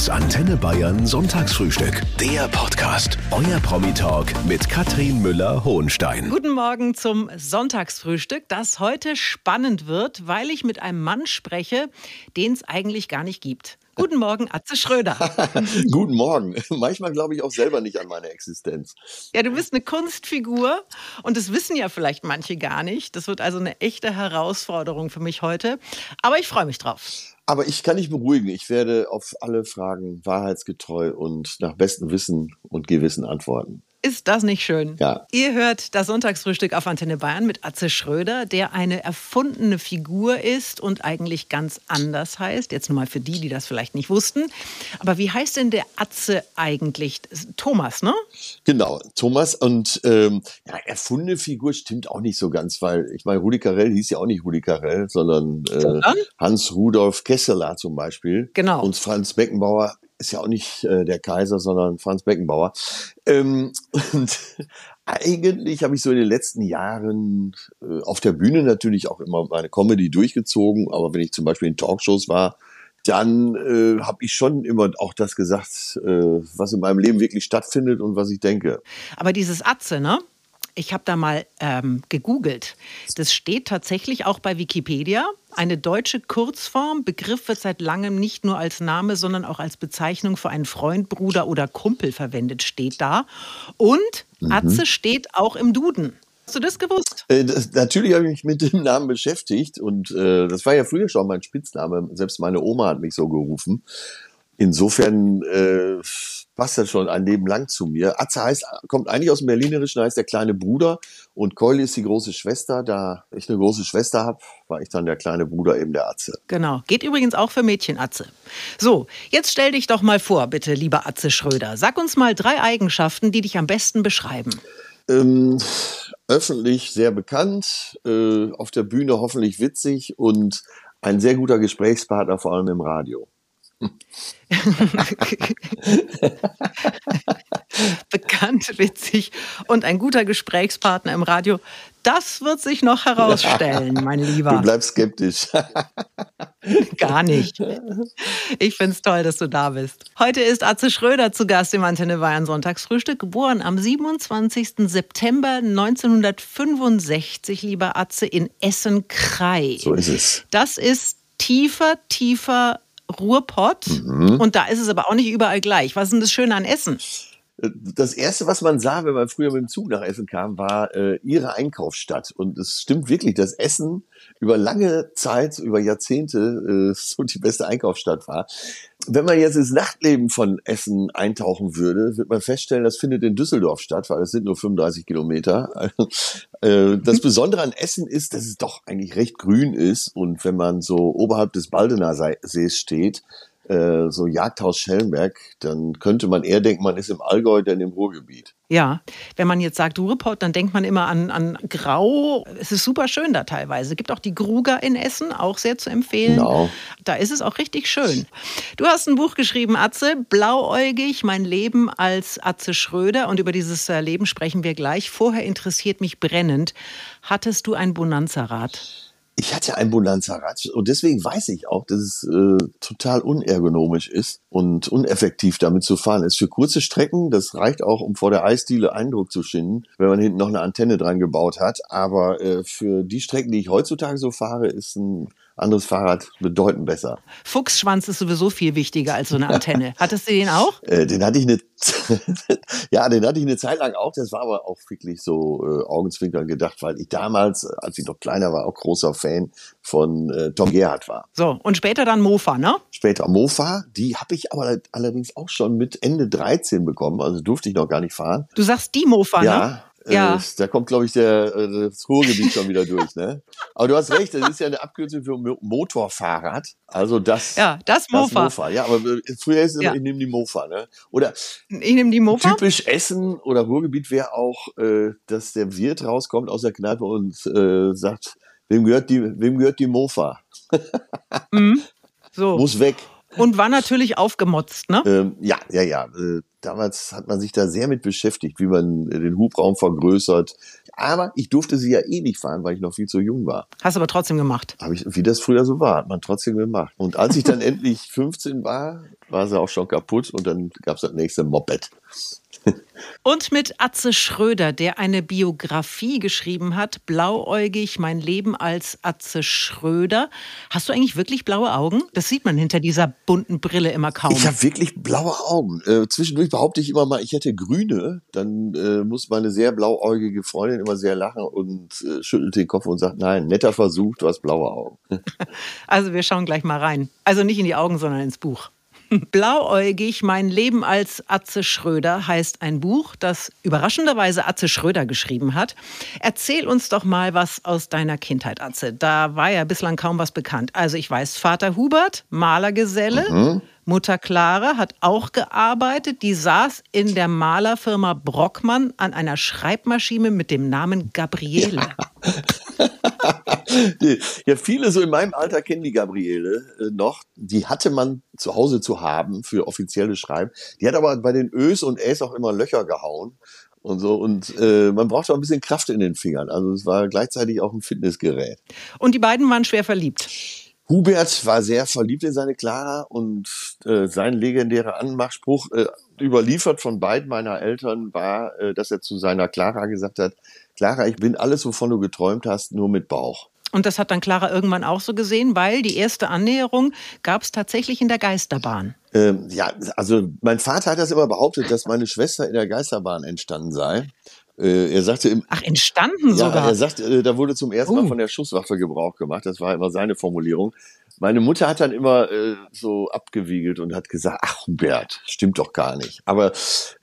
Das Antenne Bayern Sonntagsfrühstück. Der Podcast. Euer Promi-Talk mit Katrin Müller-Hohenstein. Guten Morgen zum Sonntagsfrühstück, das heute spannend wird, weil ich mit einem Mann spreche, den es eigentlich gar nicht gibt. Guten Morgen, Atze Schröder. Guten Morgen. Manchmal glaube ich auch selber nicht an meine Existenz. Ja, du bist eine Kunstfigur und das wissen ja vielleicht manche gar nicht. Das wird also eine echte Herausforderung für mich heute. Aber ich freue mich drauf. Aber ich kann dich beruhigen. Ich werde auf alle Fragen wahrheitsgetreu und nach bestem Wissen und Gewissen antworten. Ist das nicht schön? Ja. Ihr hört das Sonntagsfrühstück auf Antenne Bayern mit Atze Schröder, der eine erfundene Figur ist und eigentlich ganz anders heißt. Jetzt nur mal für die, die das vielleicht nicht wussten. Aber wie heißt denn der Atze eigentlich? Thomas, ne? Genau, Thomas. Und ähm, ja, erfundene Figur stimmt auch nicht so ganz, weil ich meine, Rudi Carell hieß ja auch nicht Rudi Carell, sondern äh, Hans Rudolf Kesseler zum Beispiel. Genau. Und Franz Beckenbauer ist ja auch nicht äh, der Kaiser, sondern Franz Beckenbauer. Ähm, und eigentlich habe ich so in den letzten Jahren äh, auf der Bühne natürlich auch immer meine Comedy durchgezogen, aber wenn ich zum Beispiel in Talkshows war, dann äh, habe ich schon immer auch das gesagt, äh, was in meinem Leben wirklich stattfindet und was ich denke. Aber dieses Atze, ne? Ich habe da mal ähm, gegoogelt. Das steht tatsächlich auch bei Wikipedia. Eine deutsche Kurzform. Begriff wird seit langem nicht nur als Name, sondern auch als Bezeichnung für einen Freund, Bruder oder Kumpel verwendet, steht da. Und mhm. Atze steht auch im Duden. Hast du das gewusst? Äh, das, natürlich habe ich mich mit dem Namen beschäftigt und äh, das war ja früher schon mein Spitzname. Selbst meine Oma hat mich so gerufen. Insofern äh, passt das schon ein Leben lang zu mir. Atze heißt, kommt eigentlich aus dem Berlinerischen, heißt der kleine Bruder und Keule ist die große Schwester. Da ich eine große Schwester habe, war ich dann der kleine Bruder eben der Atze. Genau, geht übrigens auch für Mädchen Atze. So, jetzt stell dich doch mal vor, bitte, lieber Atze Schröder. Sag uns mal drei Eigenschaften, die dich am besten beschreiben. Ähm, öffentlich sehr bekannt, äh, auf der Bühne hoffentlich witzig und ein sehr guter Gesprächspartner, vor allem im Radio. Bekannt, witzig und ein guter Gesprächspartner im Radio. Das wird sich noch herausstellen, mein Lieber. Du bleibst skeptisch. Gar nicht. Ich finde es toll, dass du da bist. Heute ist Atze Schröder zu Gast im Antenne Bayern Sonntagsfrühstück, geboren am 27. September 1965, lieber Atze, in Essen-Krei. So ist es. Das ist tiefer, tiefer Ruhrpott. Mhm. Und da ist es aber auch nicht überall gleich. Was ist denn das Schöne an Essen? Das erste, was man sah, wenn man früher mit dem Zug nach Essen kam, war äh, ihre Einkaufsstadt. Und es stimmt wirklich, dass Essen über lange Zeit, über Jahrzehnte äh, so die beste Einkaufsstadt war. Wenn man jetzt ins Nachtleben von Essen eintauchen würde, wird man feststellen, das findet in Düsseldorf statt, weil es sind nur 35 Kilometer. äh, das. Besondere an Essen ist, dass es doch eigentlich recht grün ist. Und wenn man so oberhalb des Baldener Sees steht, äh, so Jagdhaus Schellenberg, dann könnte man eher denken, man ist im Allgäu, denn im Ruhrgebiet. Ja, wenn man jetzt sagt Ruhrpott, dann denkt man immer an, an Grau. Es ist super schön da teilweise. Es gibt auch die Gruger in Essen, auch sehr zu empfehlen. Genau. Da ist es auch richtig schön. Du hast ein Buch geschrieben, Atze, Blauäugig, mein Leben als Atze Schröder. Und über dieses äh, Leben sprechen wir gleich. Vorher interessiert mich brennend. Hattest du ein Bonanza-Rad? Ich hatte ein Bonanza-Rad und deswegen weiß ich auch, dass es äh, total unergonomisch ist und uneffektiv damit zu fahren ist. Für kurze Strecken, das reicht auch, um vor der Eisdiele Eindruck zu schinden, wenn man hinten noch eine Antenne dran gebaut hat. Aber äh, für die Strecken, die ich heutzutage so fahre, ist ein anderes Fahrrad bedeutend besser. Fuchsschwanz ist sowieso viel wichtiger als so eine Antenne. Hattest du den auch? Äh, den hatte ich eine, ja, den hatte ich eine Zeit lang auch. Das war aber auch wirklich so äh, Augenzwinkern gedacht, weil ich damals, als ich noch kleiner war, auch großer Fan von äh, Tom Gerhardt war. So, und später dann Mofa, ne? Später Mofa, die habe ich aber allerdings auch schon mit Ende 13 bekommen, also durfte ich noch gar nicht fahren. Du sagst die Mofa, ja, ne? Ja, ja. Äh, da kommt, glaube ich, der, äh, das Ruhrgebiet schon wieder durch. Ne? Aber du hast recht, das ist ja eine Abkürzung für Motorfahrrad. Also das, ja, das Mofa. Das Mofa. Ja, aber äh, früher ist es ja. ich nehme die Mofa. Ne? Oder ich nehme die Mofa. Typisch Essen oder Ruhrgebiet wäre auch, äh, dass der Wirt rauskommt aus der Kneipe und sagt, wem gehört die, wem gehört die Mofa? mhm. So. Muss weg. Und war natürlich aufgemotzt, ne? Ähm, ja, ja, ja. Äh, damals hat man sich da sehr mit beschäftigt, wie man den Hubraum vergrößert. Aber ich durfte sie ja eh nicht fahren, weil ich noch viel zu jung war. Hast aber trotzdem gemacht. Habe ich, wie das früher so war, hat man trotzdem gemacht. Und als ich dann endlich 15 war, war sie auch schon kaputt und dann gab es das nächste Moped. Und mit Atze Schröder, der eine Biografie geschrieben hat, Blauäugig, mein Leben als Atze Schröder. Hast du eigentlich wirklich blaue Augen? Das sieht man hinter dieser bunten Brille immer kaum. Ich habe wirklich blaue Augen. Äh, zwischendurch behaupte ich immer mal, ich hätte grüne. Dann äh, muss meine sehr blauäugige Freundin immer sehr lachen und äh, schüttelt den Kopf und sagt, nein, netter Versuch, du hast blaue Augen. also wir schauen gleich mal rein. Also nicht in die Augen, sondern ins Buch. Blauäugig, mein Leben als Atze Schröder heißt ein Buch, das überraschenderweise Atze Schröder geschrieben hat. Erzähl uns doch mal was aus deiner Kindheit, Atze. Da war ja bislang kaum was bekannt. Also ich weiß, Vater Hubert, Malergeselle, mhm. Mutter Clara hat auch gearbeitet. Die saß in der Malerfirma Brockmann an einer Schreibmaschine mit dem Namen Gabriele. Ja. ja, viele so in meinem Alter kennen die Gabriele äh, noch. Die hatte man zu Hause zu haben für offizielle Schreiben. Die hat aber bei den Ös und Äs auch immer Löcher gehauen und so. Und äh, man brauchte auch ein bisschen Kraft in den Fingern. Also es war gleichzeitig auch ein Fitnessgerät. Und die beiden waren schwer verliebt. Hubert war sehr verliebt in seine Clara und äh, sein legendärer Anmachspruch, äh, überliefert von beiden meiner Eltern, war, äh, dass er zu seiner Clara gesagt hat, Clara, ich bin alles, wovon du geträumt hast, nur mit Bauch. Und das hat dann Clara irgendwann auch so gesehen, weil die erste Annäherung gab es tatsächlich in der Geisterbahn. Ähm, ja, also mein Vater hat das immer behauptet, dass meine Schwester in der Geisterbahn entstanden sei. Äh, er sagte im, Ach, entstanden ja, sogar. Er sagt, äh, da wurde zum ersten Mal uh. von der Schusswaffe Gebrauch gemacht. Das war immer seine Formulierung. Meine Mutter hat dann immer äh, so abgewiegelt und hat gesagt, ach Hubert, stimmt doch gar nicht. Aber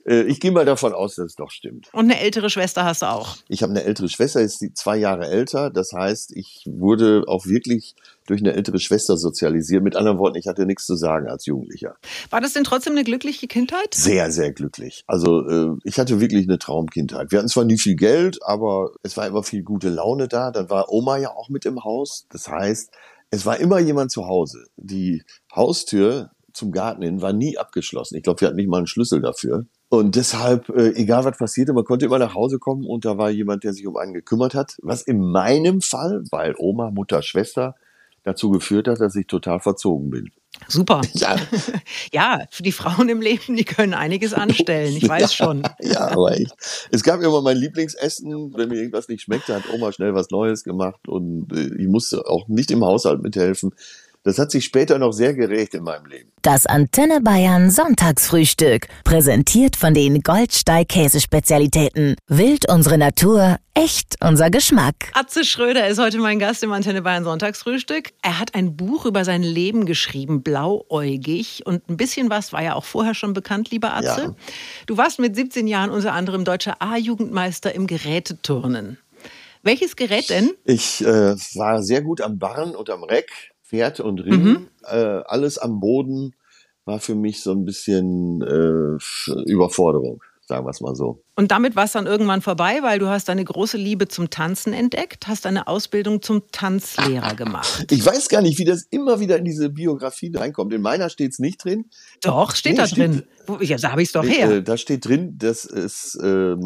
äh, ich gehe mal davon aus, dass es doch stimmt. Und eine ältere Schwester hast du auch? Ich habe eine ältere Schwester, ist die zwei Jahre älter. Das heißt, ich wurde auch wirklich durch eine ältere Schwester sozialisiert. Mit anderen Worten, ich hatte nichts zu sagen als Jugendlicher. War das denn trotzdem eine glückliche Kindheit? Sehr, sehr glücklich. Also äh, ich hatte wirklich eine Traumkindheit. Wir hatten zwar nie viel Geld, aber es war immer viel gute Laune da. Dann war Oma ja auch mit im Haus. Das heißt, es war immer jemand zu Hause. Die Haustür zum Garten hin war nie abgeschlossen. Ich glaube, wir hatten nicht mal einen Schlüssel dafür. Und deshalb, äh, egal was passierte, man konnte immer nach Hause kommen und da war jemand, der sich um einen gekümmert hat. Was in meinem Fall, weil Oma, Mutter, Schwester, dazu geführt hat, dass ich total verzogen bin. Super. Ja. ja, für die Frauen im Leben, die können einiges anstellen, ich weiß ja, schon. Ja, aber echt. Es gab immer mein Lieblingsessen, wenn mir irgendwas nicht schmeckte, hat Oma schnell was Neues gemacht und äh, ich musste auch nicht im Haushalt mithelfen. Das hat sich später noch sehr gerecht in meinem Leben. Das Antenne Bayern Sonntagsfrühstück. Präsentiert von den Goldsteig Käsespezialitäten. Wild unsere Natur, echt unser Geschmack. Atze Schröder ist heute mein Gast im Antenne Bayern Sonntagsfrühstück. Er hat ein Buch über sein Leben geschrieben, blauäugig. Und ein bisschen was war ja auch vorher schon bekannt, lieber Atze. Ja. Du warst mit 17 Jahren unter anderem deutscher A-Jugendmeister im Geräteturnen. Welches Gerät denn? Ich äh, war sehr gut am Barren und am Reck Pferd und Ring, mhm. äh, alles am Boden war für mich so ein bisschen äh, Überforderung, sagen wir es mal so. Und damit war es dann irgendwann vorbei, weil du hast deine große Liebe zum Tanzen entdeckt, hast eine Ausbildung zum Tanzlehrer gemacht. Ich weiß gar nicht, wie das immer wieder in diese Biografie reinkommt. In meiner steht es nicht drin. Doch, steht nee, da steht, drin. Ja, da habe ich es doch her. Äh, da steht drin, das ist, äh,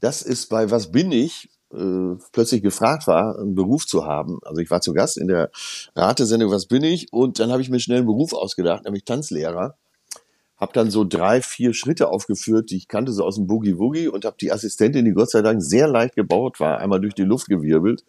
das ist bei Was bin ich äh, plötzlich gefragt war, einen Beruf zu haben. Also ich war zu Gast in der Ratesendung Was bin ich? Und dann habe ich mir schnell einen Beruf ausgedacht, nämlich Tanzlehrer. Habe dann so drei, vier Schritte aufgeführt, die ich kannte so aus dem Boogie Woogie und habe die Assistentin, die Gott sei Dank sehr leicht gebaut war, einmal durch die Luft gewirbelt.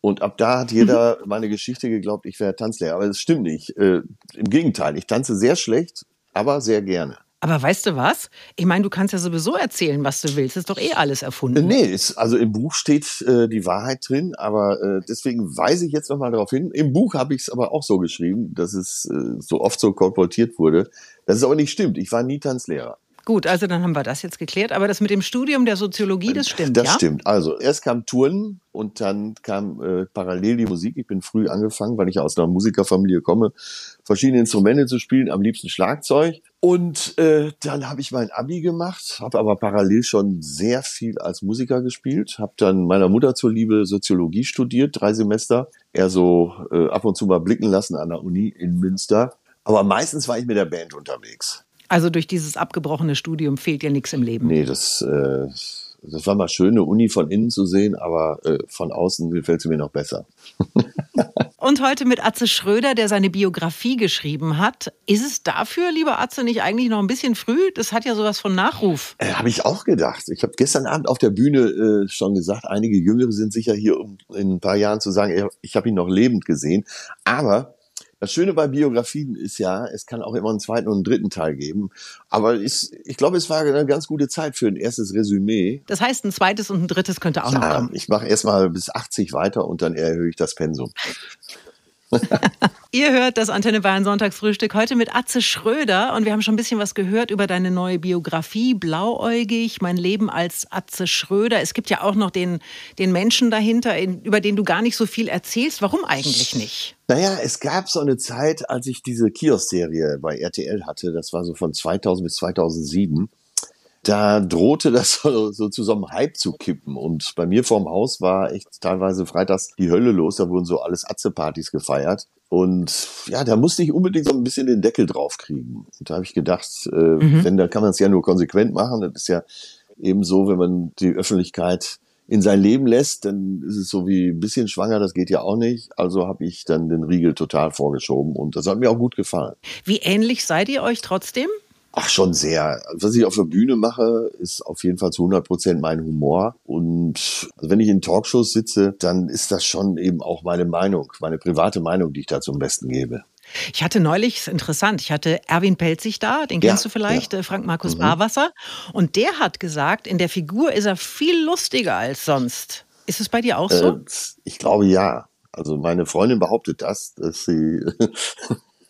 Und ab da hat jeder meine Geschichte geglaubt, ich wäre Tanzlehrer. Aber das stimmt nicht. Äh, Im Gegenteil, ich tanze sehr schlecht, aber sehr gerne. Aber weißt du was? Ich meine, du kannst ja sowieso erzählen, was du willst. Ist doch eh alles erfunden. Nee, ist, also im Buch steht äh, die Wahrheit drin, aber äh, deswegen weise ich jetzt nochmal darauf hin. Im Buch habe ich es aber auch so geschrieben, dass es äh, so oft so kolportiert wurde. Das ist aber nicht stimmt. Ich war nie Tanzlehrer. Gut, also dann haben wir das jetzt geklärt. Aber das mit dem Studium der Soziologie, das stimmt, Das ja? stimmt. Also erst kam Turnen und dann kam äh, parallel die Musik. Ich bin früh angefangen, weil ich aus einer Musikerfamilie komme, verschiedene Instrumente zu spielen, am liebsten Schlagzeug. Und äh, dann habe ich mein Abi gemacht, habe aber parallel schon sehr viel als Musiker gespielt, habe dann meiner Mutter zuliebe Soziologie studiert, drei Semester, eher so äh, ab und zu mal blicken lassen an der Uni in Münster. Aber meistens war ich mit der Band unterwegs. Also durch dieses abgebrochene Studium fehlt dir nichts im Leben. Nee, das, äh, das war mal schön, eine Uni von innen zu sehen, aber äh, von außen gefällt sie mir noch besser. Und heute mit Atze Schröder, der seine Biografie geschrieben hat. Ist es dafür, lieber Atze, nicht eigentlich noch ein bisschen früh? Das hat ja sowas von Nachruf. Äh, habe ich auch gedacht. Ich habe gestern Abend auf der Bühne äh, schon gesagt, einige Jüngere sind sicher hier, um in ein paar Jahren zu sagen, ich habe ihn noch lebend gesehen. Aber das Schöne bei Biografien ist ja, es kann auch immer einen zweiten und einen dritten Teil geben. Aber ich, ich glaube, es war eine ganz gute Zeit für ein erstes Resümee. Das heißt, ein zweites und ein drittes könnte auch ja, noch kommen. Ich mache erstmal bis 80 weiter und dann erhöhe ich das Pensum. Ihr hört das Antenne Bayern Sonntagsfrühstück heute mit Atze Schröder und wir haben schon ein bisschen was gehört über deine neue Biografie, Blauäugig, mein Leben als Atze Schröder. Es gibt ja auch noch den, den Menschen dahinter, über den du gar nicht so viel erzählst. Warum eigentlich nicht? Naja, es gab so eine Zeit, als ich diese Kiosk-Serie bei RTL hatte, das war so von 2000 bis 2007 da drohte das so, so zu so einem Hype zu kippen. Und bei mir vorm Haus war echt teilweise freitags die Hölle los. Da wurden so alles Atze-Partys gefeiert. Und ja, da musste ich unbedingt so ein bisschen den Deckel drauf kriegen. Und da habe ich gedacht, äh, mhm. wenn, dann kann man es ja nur konsequent machen. Das ist ja eben so, wenn man die Öffentlichkeit in sein Leben lässt, dann ist es so wie ein bisschen schwanger, das geht ja auch nicht. Also habe ich dann den Riegel total vorgeschoben und das hat mir auch gut gefallen. Wie ähnlich seid ihr euch trotzdem? Ach, schon sehr. Was ich auf der Bühne mache, ist auf jeden Fall zu 100 Prozent mein Humor. Und wenn ich in Talkshows sitze, dann ist das schon eben auch meine Meinung, meine private Meinung, die ich da zum Besten gebe. Ich hatte neulich, ist interessant, ich hatte Erwin Pelzig da, den kennst ja, du vielleicht, ja. Äh, Frank Markus mhm. Barwasser. Und der hat gesagt, in der Figur ist er viel lustiger als sonst. Ist es bei dir auch so? Äh, ich glaube ja. Also meine Freundin behauptet das, dass sie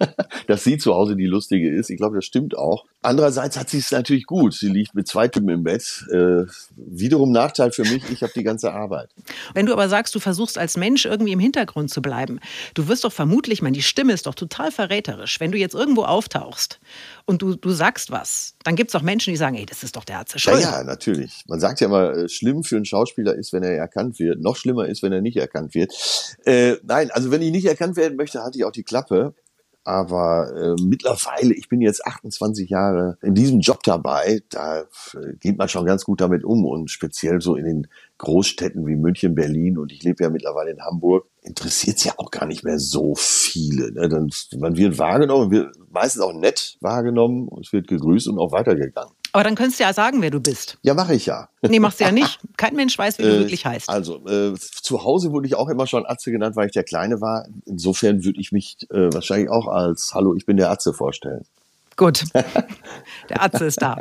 dass sie zu Hause die Lustige ist. Ich glaube, das stimmt auch. Andererseits hat sie es natürlich gut. Sie liegt mit zwei Typen im Bett. Äh, wiederum Nachteil für mich, ich habe die ganze Arbeit. Wenn du aber sagst, du versuchst als Mensch irgendwie im Hintergrund zu bleiben, du wirst doch vermutlich, man, die Stimme ist doch total verräterisch. Wenn du jetzt irgendwo auftauchst und du, du sagst was, dann gibt es auch Menschen, die sagen, ey, das ist doch der Arzt. Ja, ja, natürlich. Man sagt ja immer, äh, schlimm für einen Schauspieler ist, wenn er erkannt wird. Noch schlimmer ist, wenn er nicht erkannt wird. Äh, nein, also wenn ich nicht erkannt werden möchte, hatte ich auch die Klappe. Aber äh, mittlerweile, ich bin jetzt 28 Jahre in diesem Job dabei, da äh, geht man schon ganz gut damit um und speziell so in den Großstädten wie München, Berlin und ich lebe ja mittlerweile in Hamburg, interessiert es ja auch gar nicht mehr so viele. Ne? Dann, man wird wahrgenommen, wird meistens auch nett wahrgenommen, es wird gegrüßt und auch weitergegangen. Aber dann könntest du ja sagen, wer du bist. Ja, mache ich ja. Nee, machst du ja nicht. Kein Mensch weiß, wie du äh, wirklich heißt. Also, äh, zu Hause wurde ich auch immer schon Atze genannt, weil ich der Kleine war. Insofern würde ich mich äh, wahrscheinlich auch als Hallo, ich bin der Atze vorstellen. Gut. Der Atze ist da.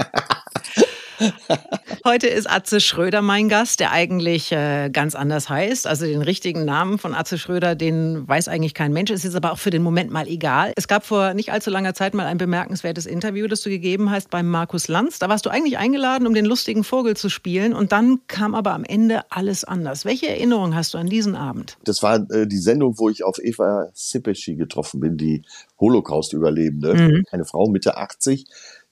Heute ist Atze Schröder mein Gast, der eigentlich äh, ganz anders heißt. Also den richtigen Namen von Atze Schröder, den weiß eigentlich kein Mensch. Es ist aber auch für den Moment mal egal. Es gab vor nicht allzu langer Zeit mal ein bemerkenswertes Interview, das du gegeben hast beim Markus Lanz. Da warst du eigentlich eingeladen, um den lustigen Vogel zu spielen. Und dann kam aber am Ende alles anders. Welche Erinnerung hast du an diesen Abend? Das war äh, die Sendung, wo ich auf Eva Sipeschi getroffen bin, die Holocaust-Überlebende. Mhm. Eine Frau Mitte 80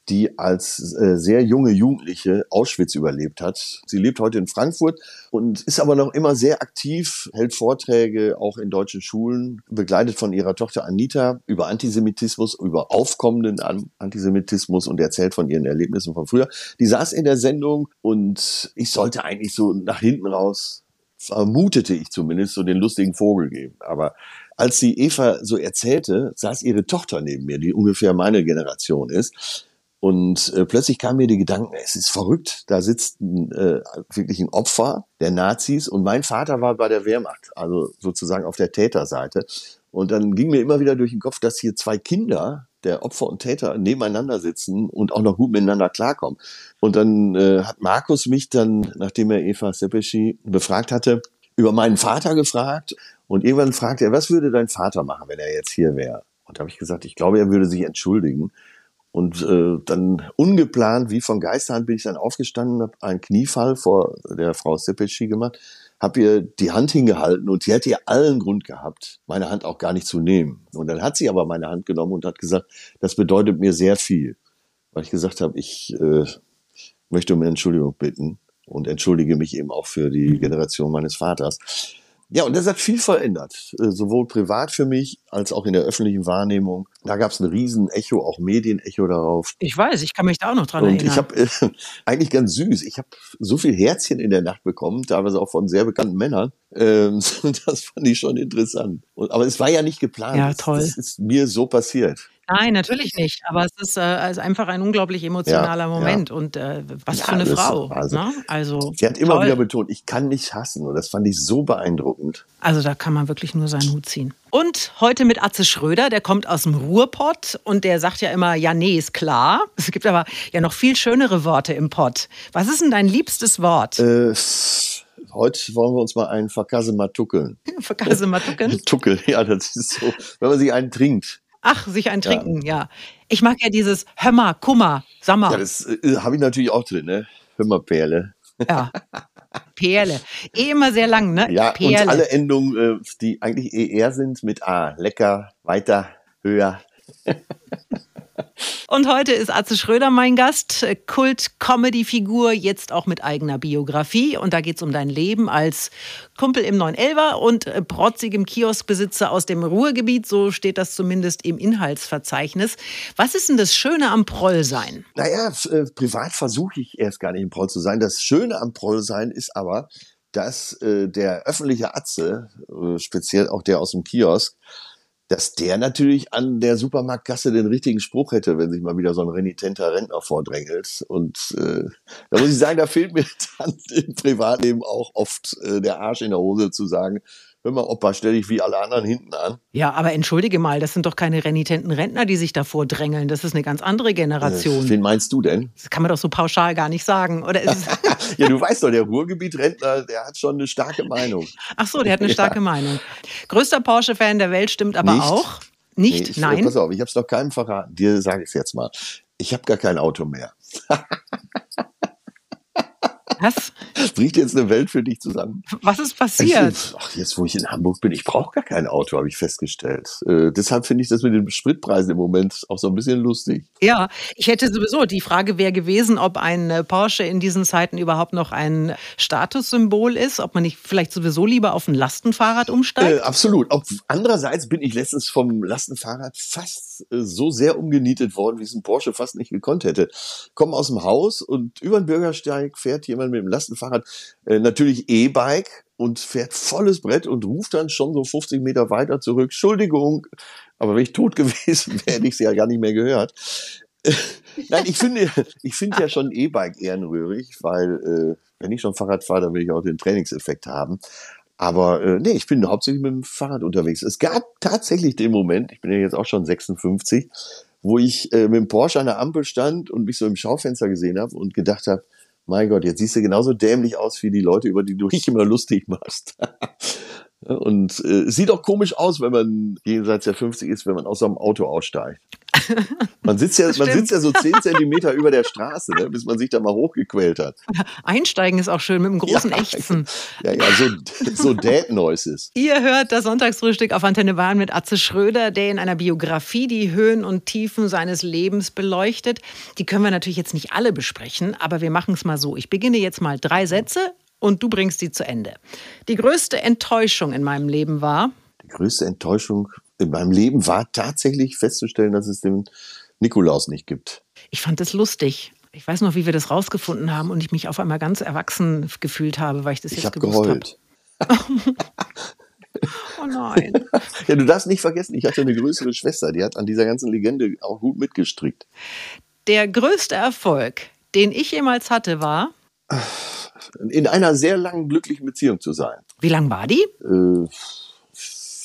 die als äh, sehr junge Jugendliche Auschwitz überlebt hat. Sie lebt heute in Frankfurt und ist aber noch immer sehr aktiv, hält Vorträge auch in deutschen Schulen, begleitet von ihrer Tochter Anita über Antisemitismus, über aufkommenden Antisemitismus und erzählt von ihren Erlebnissen von früher. Die saß in der Sendung und ich sollte eigentlich so nach hinten raus, vermutete ich zumindest, so den lustigen Vogel geben. Aber als sie Eva so erzählte, saß ihre Tochter neben mir, die ungefähr meine Generation ist. Und äh, plötzlich kam mir die Gedanken, es ist verrückt, da sitzt äh, wirklich ein Opfer der Nazis und mein Vater war bei der Wehrmacht, also sozusagen auf der Täterseite. Und dann ging mir immer wieder durch den Kopf, dass hier zwei Kinder, der Opfer und Täter, nebeneinander sitzen und auch noch gut miteinander klarkommen. Und dann äh, hat Markus mich dann, nachdem er Eva Sepeschi befragt hatte, über meinen Vater gefragt. Und irgendwann fragte er, was würde dein Vater machen, wenn er jetzt hier wäre? Und da habe ich gesagt, ich glaube, er würde sich entschuldigen. Und äh, dann ungeplant, wie von Geisterhand, bin ich dann aufgestanden, habe einen Kniefall vor der Frau Sepeschi gemacht, habe ihr die Hand hingehalten und sie hätte ihr allen Grund gehabt, meine Hand auch gar nicht zu nehmen. Und dann hat sie aber meine Hand genommen und hat gesagt, das bedeutet mir sehr viel. Weil ich gesagt habe, ich äh, möchte um Entschuldigung bitten und entschuldige mich eben auch für die Generation meines Vaters. Ja, und das hat viel verändert, äh, sowohl privat für mich als auch in der öffentlichen Wahrnehmung. Da gab es ein riesen Echo, auch Medienecho darauf. Ich weiß, ich kann mich da auch noch dran Und erinnern. ich habe äh, eigentlich ganz süß, ich habe so viel Herzchen in der Nacht bekommen, teilweise auch von sehr bekannten Männern. Ähm, das fand ich schon interessant. Und, aber es war ja nicht geplant. Ja, Das- toll. Das ist mir so passiert. Nein, natürlich nicht. Aber es ist, äh, ist einfach ein unglaublich emotionaler Ja, Moment. Und äh, was Ja, für eine Frau. also- ne? also, Sie hat immer toll. wieder betont, ich kann nicht hassen. Und das fand ich so beeindruckend. Also da kann man wirklich nur seinen Hut ziehen. Und heute mit Atze Schröder, der kommt aus dem Ruhrpott und der sagt ja immer, ja, nee, ist klar. Es gibt aber ja noch viel schönere Worte im Pott. Was ist denn dein liebstes Wort? Äh, heute wollen wir uns mal einen Verkasse tuckeln. Vergasse mal ducken. Tuckel, ja, das ist so, wenn man sich einen trinkt. Ach, sich ein Trinken, ja. Ich mag ja dieses Hömmer, Kummer, Sammer. Ja, das äh, habe ich natürlich auch drin, ne? Hümmerperle. Ja. Perle. Eh immer sehr lang, ne? Ja, Perle. und alle Endungen, äh, die eigentlich ER sind, mit A. Lecker, weiter, höher. Und heute ist Atze Schröder mein Gast, Kult-Comedy-Figur, jetzt auch mit eigener Biografie. Und da geht es um dein Leben als Kumpel im 911er und protzigem Kioskbesitzer aus dem Ruhrgebiet. So steht das zumindest im Inhaltsverzeichnis. Was ist denn das Schöne am Prollsein? Naja, äh, privat versuche ich erst gar nicht im Proll zu sein. Das Schöne am Proll sein ist aber, dass äh, der öffentliche Atze, äh, speziell auch der aus dem Kiosk, dass der natürlich an der Supermarktkasse den richtigen Spruch hätte, wenn sich mal wieder so ein renitenter Rentner vordrängelt. Und äh, da muss ich sagen, da fehlt mir dann im Privatleben auch oft äh, der Arsch in der Hose zu sagen, hör mal, Opa, stell dich wie alle anderen hinten an. Ja, aber entschuldige mal, das sind doch keine renitenten Rentner, die sich davor drängeln. Das ist eine ganz andere Äh, Generation. wen meinst du denn? Das kann man doch so pauschal gar nicht sagen. Oder Ja, du weißt doch, der Ruhrgebiet-Rentner, der hat schon eine starke Meinung. Ach so, der hat eine starke Meinung. Größter Porsche-Fan der Welt stimmt aber Nicht. auch. Nee, Nicht? ich, äh, Nein. Pass auf, ich habe es noch keinem verraten. Dir sage ich es jetzt mal. Ich habe gar kein Auto mehr. Was? Bricht jetzt eine Welt für dich zusammen? Was ist passiert? Ich, ach, jetzt, wo ich in Hamburg bin, ich brauche gar kein Auto, habe ich festgestellt. Äh, deshalb finde ich das mit den Spritpreisen im Moment auch so ein bisschen lustig. Ja, ich hätte sowieso, die Frage wäre gewesen, ob ein äh, Porsche in diesen Zeiten überhaupt noch ein Statussymbol ist, ob man nicht vielleicht sowieso lieber auf ein Lastenfahrrad Äh, umsteigt. absolut. Ob, andererseits bin ich letztens vom Lastenfahrrad fast äh, so sehr umgenietet worden, wie es ein Porsche fast nicht gekonnt hätte. Komme aus dem Haus und über den Bürgersteig fährt jemand mit dem Lastenfahrrad, äh, natürlich E-Bike und fährt volles Brett und ruft dann schon so 50 Meter weiter zurück, Entschuldigung, aber wenn ich tot gewesen wäre, hätte ich sie ja gar nicht mehr gehört. Nein, ich finde, ich finde ja schon E-Bike ehrenrührig, weil äh, wenn ich schon Fahrrad fahre, dann will ich auch den Trainingseffekt haben. Aber äh, nee, ich bin hauptsächlich mit dem Fahrrad unterwegs. Es gab tatsächlich den Moment, ich bin ja jetzt auch schon 56, wo ich äh, mit dem Porsche an der Ampel stand und mich so im Schaufenster gesehen habe und gedacht habe, mein Gott, jetzt siehst du genauso dämlich aus wie die Leute, über die du dich immer lustig machst. Und äh, sieht auch komisch aus, wenn man jenseits der 50 ist, wenn man aus einem Auto aussteigt. Man sitzt ja, man sitzt ja so 10 Zentimeter über der Straße, ne, bis man sich da mal hochgequält hat. Einsteigen ist auch schön mit einem großen Ja. Ächzen. Ja, ja, so, so Dad Noises. Ihr hört das Sonntagsfrühstück auf Antenne Bayern mit Atze Schröder, der in einer Biografie die Höhen und Tiefen seines Lebens beleuchtet. Die können wir natürlich jetzt nicht alle besprechen, aber wir machen es mal so. Ich beginne jetzt mal drei Sätze und du bringst die zu Ende. Die größte Enttäuschung in meinem Leben war, Die größte Enttäuschung in meinem Leben war tatsächlich festzustellen, dass es den Nikolaus nicht gibt. ich fand es lustig. Ich weiß noch, wie wir das rausgefunden haben und ich mich auf einmal ganz erwachsen gefühlt habe, weil ich das Ich jetzt habe gewusst habe. Oh nein. Ja, du darfst nicht vergessen, ich hatte eine größere Schwester, die hat an dieser ganzen Legende auch gut mitgestrickt. Der größte Erfolg, den ich jemals hatte, war, In einer sehr langen, glücklichen Beziehung zu sein. wie lang war die? Äh,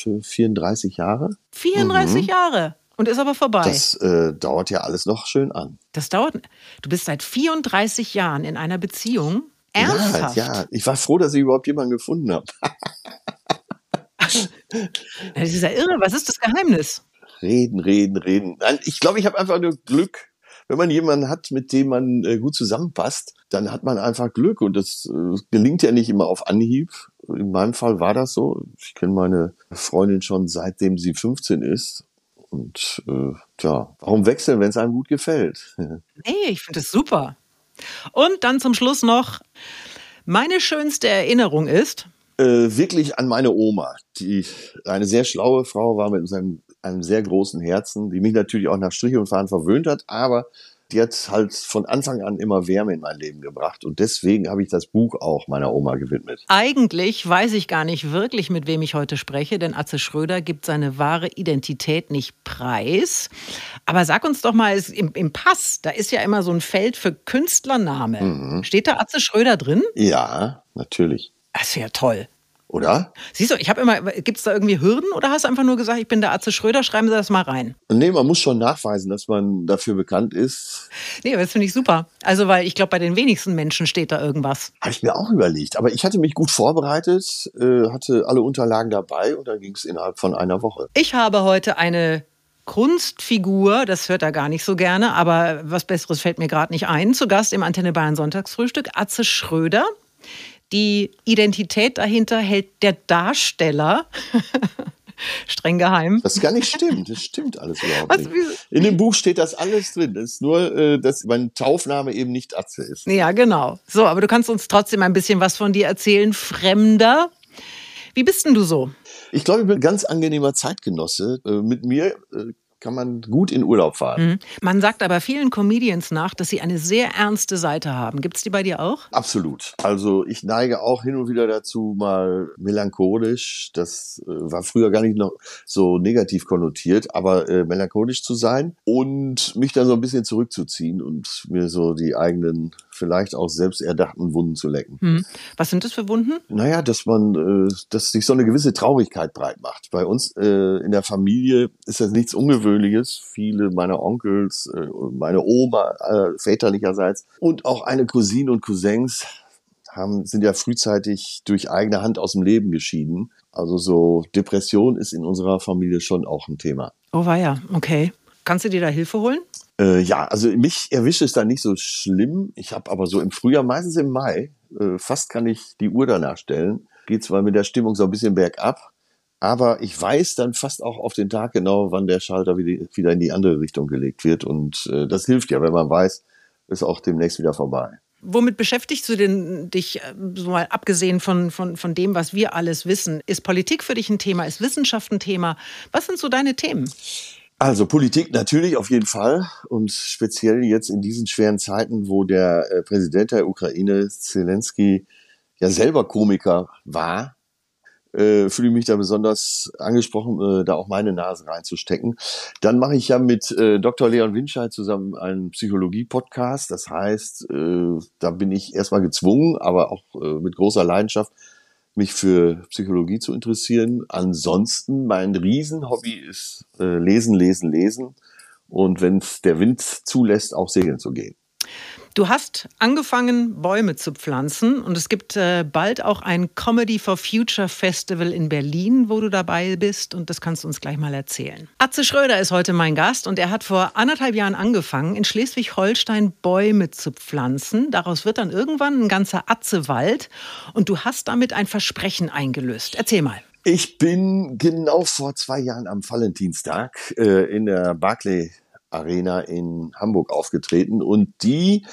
für 34 Jahre. 34 Jahre. Und ist aber vorbei. Das, Das äh, dauert ja alles noch schön an. dauert. Du bist seit 34 Jahren in einer Beziehung. Ernsthaft? Ja, ja, ich war froh, dass ich überhaupt jemanden gefunden habe. Das ist ja irre. Was ist das Geheimnis? Reden, reden, reden. Nein, ich glaube, ich habe einfach nur Glück. Wenn man jemanden hat, mit dem man äh, gut zusammenpasst, dann hat man einfach Glück. Und das äh, gelingt ja nicht immer auf Anhieb. In meinem Fall war das so. Ich kenne meine Freundin schon seitdem sie 15 ist. Und äh, tja, warum wechseln, wenn es einem gut gefällt? Nee, ich finde es super. Und dann zum Schluss noch, meine schönste Erinnerung ist, äh, wirklich an meine Oma, die eine sehr schlaue Frau war mit seinem, einem sehr großen Herzen, die mich natürlich auch nach Strich und Fahren verwöhnt hat, aber die hat halt von Anfang an immer Wärme in mein Leben gebracht. Und deswegen habe ich das Buch auch meiner Oma gewidmet. Eigentlich weiß ich gar nicht wirklich, mit wem ich heute spreche, denn Atze Schröder gibt seine wahre Identität nicht preis. Aber sag uns doch mal, im, im Pass, da ist ja immer so ein Feld für Künstlername. Mhm. Steht da Atze Schröder drin? Ja, natürlich. Das ist ja toll oder? Siehst du, ich habe immer, gibt es da irgendwie Hürden oder hast du einfach nur gesagt, ich bin der Atze Schröder, schreiben Sie das mal rein? Nee, man muss schon nachweisen, dass man dafür bekannt ist. Nee, aber das finde ich super. Also, weil ich glaube, bei den wenigsten Menschen steht da irgendwas. Habe ich mir auch überlegt. Aber ich hatte mich gut vorbereitet, äh, hatte alle Unterlagen dabei und dann ging es innerhalb von einer Woche. Ich habe heute eine Kunstfigur, das hört er gar nicht so gerne, aber was Besseres fällt mir gerade nicht ein. Zu Gast im Antenne Bayern Sonntagsfrühstück Atze Schröder. Die Identität dahinter hält der Darsteller. streng geheim. Das gar nicht stimmt. Das stimmt alles überhaupt nicht. In dem Buch steht das alles drin. Das ist nur, äh, dass mein Taufname eben nicht Atze ist. Ja, genau. So, aber du kannst uns trotzdem ein bisschen was von dir erzählen. Fremder. Wie bist denn du so? Ich glaube, ich bin ein ganz angenehmer Zeitgenosse. Äh, mit mir äh, kann man gut in Urlaub fahren. Mhm. Man sagt aber vielen Comedians nach, dass sie eine sehr ernste Seite haben. Gibt es die bei dir auch? Absolut. Also ich neige auch hin und wieder dazu, mal melancholisch, das äh, war früher gar nicht noch so negativ konnotiert, aber äh, melancholisch zu sein und mich dann so ein bisschen zurückzuziehen und mir so die eigenen vielleicht auch selbst erdachten Wunden zu lecken. Hm. Was sind das für Wunden? Naja, dass man, äh, dass sich so eine gewisse Traurigkeit breit macht. Bei uns äh, in der Familie ist das nichts Ungewöhnliches. Viele meiner Onkels, äh, meine Oma äh, väterlicherseits und auch eine Cousine und Cousins haben, sind ja frühzeitig durch eigene Hand aus dem Leben geschieden. Also so Depression ist in unserer Familie schon auch ein Thema. Oh war ja, okay. Kannst du dir da Hilfe holen? Äh, ja, also mich erwischt es da nicht so schlimm. Ich habe aber so im Frühjahr, meistens im Mai, äh, fast kann ich die Uhr danach stellen. Geht zwar mit der Stimmung so ein bisschen bergab, aber ich weiß dann fast auch auf den Tag genau, wann der Schalter wieder, in die andere Richtung gelegt wird. Und äh, das hilft ja, wenn man weiß, ist auch demnächst wieder vorbei. Womit beschäftigst du denn dich, äh, so mal abgesehen von, von, von dem, was wir alles wissen? Ist Politik für dich ein Thema? Ist Wissenschaft ein Thema? Was sind so deine Themen? Also Politik natürlich auf jeden Fall und speziell jetzt in diesen schweren Zeiten, wo der äh, Präsident der Ukraine, Zelensky, ja selber Komiker war, äh, fühle ich mich da besonders angesprochen, äh, da auch meine Nase reinzustecken. Dann mache ich ja mit äh, Dr. Leon Winscheid zusammen einen Psychologie-Podcast. Das heißt, äh, da bin ich erstmal gezwungen, aber auch äh, mit großer Leidenschaft mich für Psychologie zu interessieren. Ansonsten mein Riesenhobby ist äh, lesen, lesen, lesen und wenn es der Wind zulässt, auch segeln zu gehen. Du hast angefangen, Bäume zu pflanzen und es gibt äh, bald auch ein Comedy for Future Festival in Berlin, wo du dabei bist und das kannst du uns gleich mal erzählen. Atze Schröder ist heute mein Gast und er hat vor anderthalb Jahren angefangen, in Schleswig-Holstein Bäume zu pflanzen. Daraus wird dann irgendwann ein ganzer Atzewald und du hast damit ein Versprechen eingelöst. Erzähl mal. Ich bin genau vor zwei Jahren am Valentinstag äh, in der Barclay Arena in Hamburg aufgetreten und die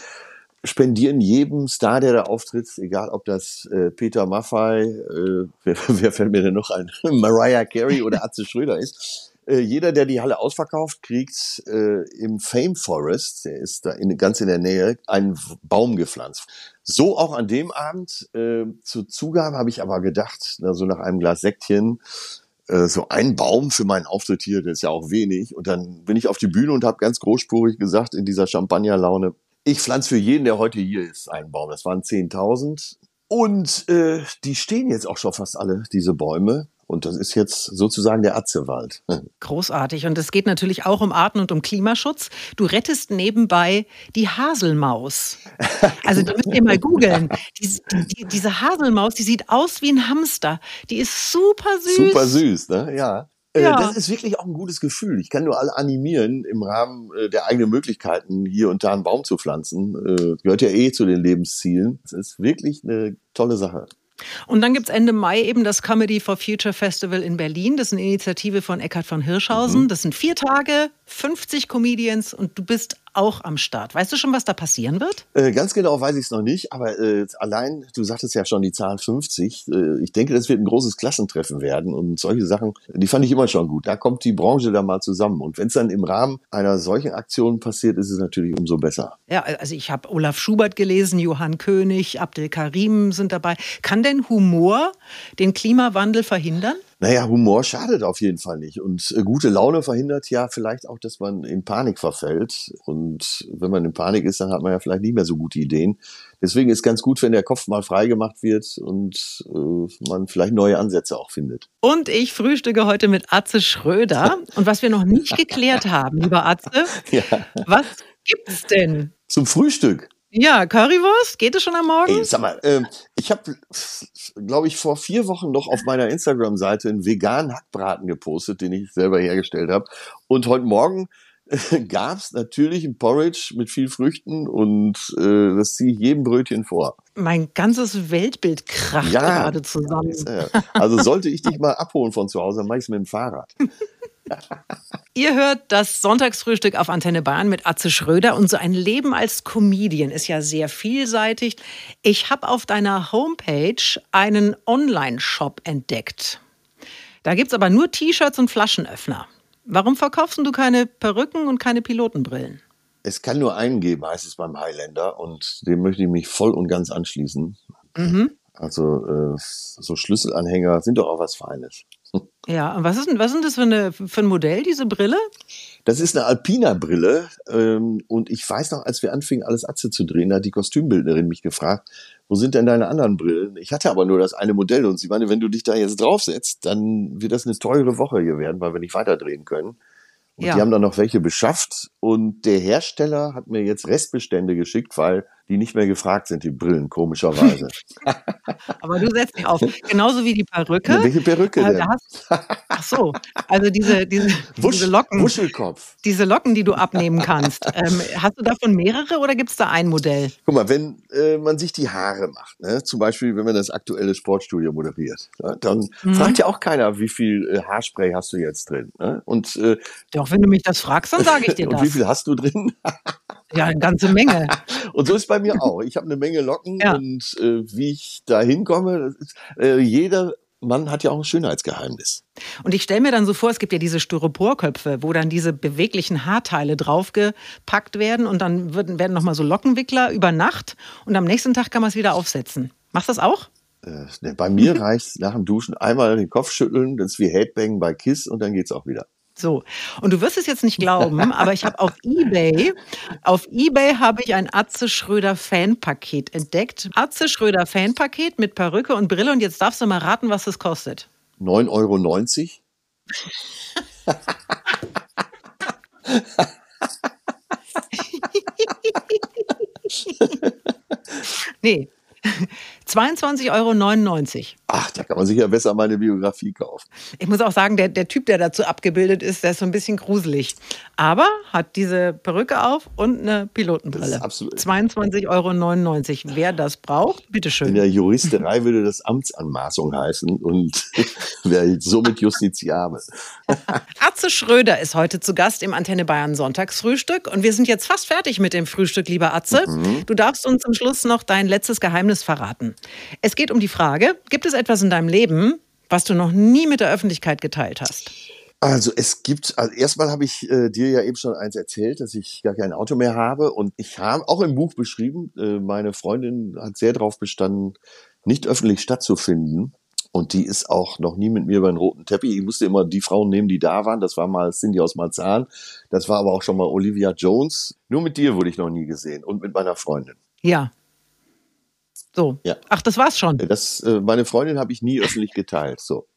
spendieren jedem Star, der da auftritt, egal ob das äh, Peter Maffay, äh, wer, wer fällt mir denn noch ein, Mariah Carey oder Atze Schröder ist, äh, jeder, der die Halle ausverkauft, kriegt äh, im Fame Forest, der ist da in, ganz in der Nähe, einen Baum gepflanzt. So auch an dem Abend. Äh, zur Zugabe habe ich aber gedacht, na, so nach einem Glas Sektchen, äh, so ein Baum für meinen Auftritt hier, das ist ja auch wenig. Und dann bin ich auf die Bühne und habe ganz großspurig gesagt in dieser Champagnerlaune, ich pflanze für jeden, der heute hier ist, einen Baum. Das waren 10.000. Und äh, die stehen jetzt auch schon fast alle, diese Bäume. Und das ist jetzt sozusagen der Atzewald. Großartig. Und es geht natürlich auch um Arten und um Klimaschutz. Du rettest nebenbei die Haselmaus. Also die müsst ihr mal googeln. Die, die, diese Haselmaus, die sieht aus wie ein Hamster. Die ist super süß. Super süß, ne? Ja. Äh, ja. Das ist wirklich auch ein gutes Gefühl. Ich kann nur alle animieren, im Rahmen äh, der eigenen Möglichkeiten hier und da einen Baum zu pflanzen. Äh, gehört ja eh zu den Lebenszielen. Das ist wirklich eine tolle Sache. Und dann gibt es Ende Mai eben das Comedy for Future Festival in Berlin. Das ist eine Initiative von Eckhard von Hirschhausen. Mhm. Das sind vier Tage, 50 Comedians und du bist auch am Start. Weißt du schon, was da passieren wird? Äh, ganz genau weiß ich es noch nicht, aber äh, allein, du sagtest ja schon die Zahl 50, äh, ich denke, das wird ein großes Klassentreffen werden und solche Sachen, die fand ich immer schon gut. Da kommt die Branche da mal zusammen und wenn es dann im Rahmen einer solchen Aktion passiert, ist es natürlich umso besser. Ja, also ich habe Olaf Schubert gelesen, Johann König, Abdel Karim sind dabei. Kann denn Humor den Klimawandel verhindern? Naja, Humor schadet auf jeden Fall nicht. Und äh, gute Laune verhindert ja vielleicht auch, dass man in Panik verfällt. Und wenn man in Panik ist, dann hat man ja vielleicht nicht mehr so gute Ideen. Deswegen ist ganz gut, wenn der Kopf mal freigemacht wird und äh, man vielleicht neue Ansätze auch findet. Und ich frühstücke heute mit Atze Schröder. Und was wir noch nicht geklärt haben, lieber Atze, ja. was gibt's denn? Zum Frühstück. Ja, Currywurst, geht es schon am Morgen? Ey, sag mal, äh, ich habe, glaube ich, vor vier Wochen noch auf meiner Instagram-Seite einen veganen Hackbraten gepostet, den ich selber hergestellt habe. Und heute Morgen äh, gab es natürlich ein Porridge mit viel Früchten und äh, das ziehe ich jedem Brötchen vor. Mein ganzes Weltbild kracht ja, gerade zusammen. Also sollte ich dich mal abholen von zu Hause, dann mache ich es mit dem Fahrrad. Ihr hört das Sonntagsfrühstück auf Antenne Bayern mit Atze Schröder und so ein Leben als Comedian ist ja sehr vielseitig. Ich habe auf deiner Homepage einen Online-Shop entdeckt. Da gibt es aber nur T-Shirts und Flaschenöffner. Warum verkaufst du keine Perücken und keine Pilotenbrillen? Es kann nur einen geben, heißt es beim Highlander, und dem möchte ich mich voll und ganz anschließen. Mhm. Also äh, so Schlüsselanhänger sind doch auch was Feines. Ja, und was ist, was ist das für, eine, für ein Modell, diese Brille? Das ist eine Alpina-Brille. Ähm, und ich weiß noch, als wir anfingen, alles Atze zu drehen, da hat die Kostümbildnerin mich gefragt, wo sind denn deine anderen Brillen? Ich hatte aber nur das eine Modell und sie meinte, wenn du dich da jetzt draufsetzt, dann wird das eine teure Woche hier werden, weil wir nicht weiterdrehen können. Und ja. die haben dann noch welche beschafft und der Hersteller hat mir jetzt Restbestände geschickt, weil die nicht mehr gefragt sind, die Brillen, komischerweise. Aber du setzt dich auf. Genauso wie die Perücke. Ja, welche Perücke äh, denn? Hast, ach so, also diese, diese, Wusch, diese Locken. Wuschelkopf. Diese Locken, die du abnehmen kannst. ähm, hast du davon mehrere oder gibt es da ein Modell? Guck mal, wenn äh, man sich die Haare macht, ne? zum Beispiel, wenn man das aktuelle Sportstudio moderiert, ne? dann mhm. fragt ja auch keiner, wie viel äh, Haarspray hast du jetzt drin. Ne? Und, äh, Doch, wenn du mich das fragst, dann sage ich dir das. Und wie viel hast du drin? Ja, eine ganze Menge. und so ist bei mir auch. Ich habe eine Menge Locken ja. und äh, wie ich da hinkomme, äh, jeder Mann hat ja auch ein Schönheitsgeheimnis. Und ich stelle mir dann so vor, es gibt ja diese Styroporköpfe, wo dann diese beweglichen Haarteile draufgepackt werden und dann werden, werden nochmal so Lockenwickler über Nacht und am nächsten Tag kann man es wieder aufsetzen. Machst du das auch? Äh, bei mir reicht nach dem Duschen einmal den Kopf schütteln, das ist wie Headbang bei Kiss und dann geht's auch wieder. So, und du wirst es jetzt nicht glauben, aber ich habe auf eBay, auf eBay habe ich ein Atze Schröder Fanpaket entdeckt. Atze Schröder Fanpaket mit Perücke und Brille und jetzt darfst du mal raten, was es kostet. 9,90 Euro. nee, 22,99 Euro. Ach, da kann man sich ja besser meine Biografie kaufen. Ich muss auch sagen, der, der Typ, der dazu abgebildet ist, der ist so ein bisschen gruselig. Aber hat diese Perücke auf und eine Pilotenbrille. 22,99 Euro. Wer das braucht, bitteschön. In der Juristerei würde das Amtsanmaßung heißen und wäre somit justiziabel. Atze Schröder ist heute zu Gast im Antenne Bayern Sonntagsfrühstück und wir sind jetzt fast fertig mit dem Frühstück, lieber Atze. Mhm. Du darfst uns zum Schluss noch dein letztes Geheimnis verraten. Es geht um die Frage, gibt es etwas in deinem Leben, was du noch nie mit der Öffentlichkeit geteilt hast? Also es gibt, also erstmal habe ich äh, dir ja eben schon eins erzählt, dass ich gar kein Auto mehr habe und ich habe auch im Buch beschrieben, äh, meine Freundin hat sehr darauf bestanden, nicht öffentlich stattzufinden und die ist auch noch nie mit mir über den roten Teppich. Ich musste immer die Frauen nehmen, die da waren. Das war mal Cindy aus Marzahn. Das war aber auch schon mal Olivia Jones. Nur mit dir wurde ich noch nie gesehen und mit meiner Freundin. Ja, so. Ja. Ach, das war's schon. Das, äh, meine Freundin habe ich nie öffentlich geteilt. So.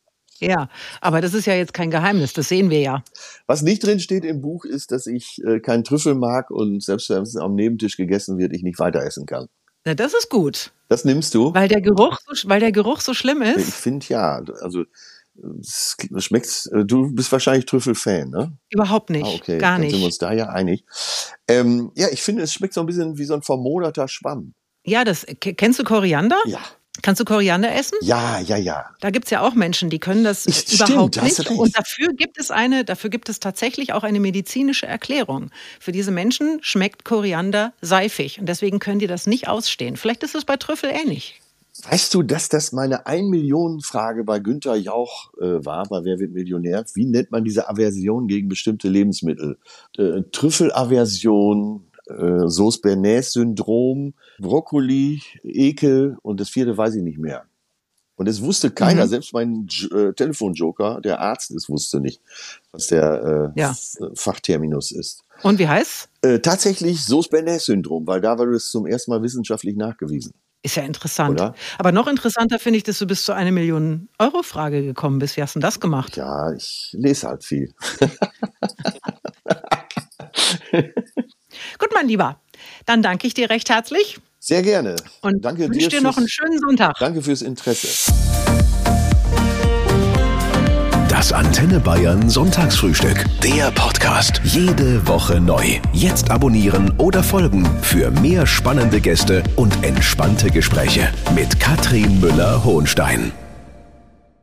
Ja, aber das ist ja jetzt kein Geheimnis, das sehen wir ja. Was nicht drin steht im Buch ist, dass ich äh, keinen Trüffel mag und selbst wenn es am Nebentisch gegessen wird, ich nicht weiter essen kann. Na, das ist gut. Das nimmst du? Weil der Geruch so, weil der Geruch so schlimm ist? Ich finde ja. Also es schmeckt, äh, du bist wahrscheinlich Trüffelfan, ne? Überhaupt nicht. Ah, okay. Gar Dann nicht. sind wir uns da ja einig. Ähm, ja, ich finde, es schmeckt so ein bisschen wie so ein vermoderter Schwamm. Ja, das kennst du Koriander? Ja. Kannst du Koriander essen? Ja, ja, ja. Da gibt es ja auch Menschen, die können das Ich- überhaupt stimmt, nicht. Und dafür gibt es eine, dafür gibt es tatsächlich auch eine medizinische Erklärung. Für diese Menschen schmeckt Koriander seifig und deswegen können die das nicht ausstehen. Vielleicht ist es bei Trüffel ähnlich. Weißt du, dass das meine 1 Millionen Frage bei Günther Jauch äh, war, bei Wer wird Millionär? Wie nennt man diese Aversion gegen bestimmte Lebensmittel? Äh, Trüffelaversion, äh, Sauce Bernays-Syndrom, Brokkoli, Ekel und das vierte weiß ich nicht mehr. Und es wusste keiner, Mhm. selbst mein äh, Telefonjoker, der Arzt, es wusste nicht, was der äh, Ja. Fachterminus ist. Und wie heißt? Äh, tatsächlich Sauce Bernays-Syndrom, weil da wurde es zum ersten Mal wissenschaftlich nachgewiesen. Ist ja interessant. Oder? Aber noch interessanter finde ich, dass du bis zu einer Million Euro Frage gekommen bist. Wie hast du denn das gemacht? Ja, ich lese halt viel. Gut, mein Lieber. Dann danke ich dir recht herzlich Sehr gerne. und danke wünsche dir noch fürs- einen schönen Sonntag. Danke fürs Interesse. Das Antenne Bayern Sonntagsfrühstück. Der Podcast. Jede Woche neu. Jetzt abonnieren oder folgen für mehr spannende Gäste und entspannte Gespräche mit Katrin Müller-Hohenstein.